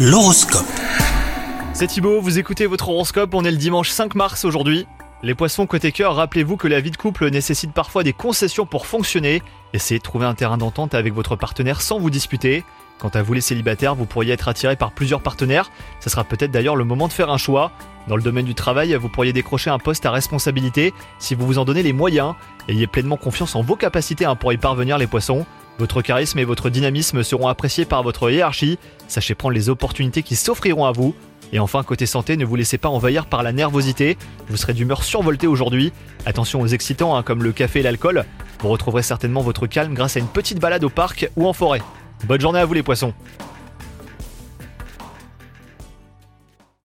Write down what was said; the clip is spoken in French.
L'horoscope. C'est Thibaut, vous écoutez votre horoscope, on est le dimanche 5 mars aujourd'hui. Les poissons côté cœur, rappelez-vous que la vie de couple nécessite parfois des concessions pour fonctionner. Essayez de trouver un terrain d'entente avec votre partenaire sans vous disputer. Quant à vous les célibataires, vous pourriez être attiré par plusieurs partenaires. Ce sera peut-être d'ailleurs le moment de faire un choix. Dans le domaine du travail, vous pourriez décrocher un poste à responsabilité si vous vous en donnez les moyens. Ayez pleinement confiance en vos capacités hein, pour y parvenir les poissons. Votre charisme et votre dynamisme seront appréciés par votre hiérarchie. Sachez prendre les opportunités qui s'offriront à vous. Et enfin, côté santé, ne vous laissez pas envahir par la nervosité. Vous serez d'humeur survoltée aujourd'hui. Attention aux excitants hein, comme le café et l'alcool. Vous retrouverez certainement votre calme grâce à une petite balade au parc ou en forêt. Bonne journée à vous les poissons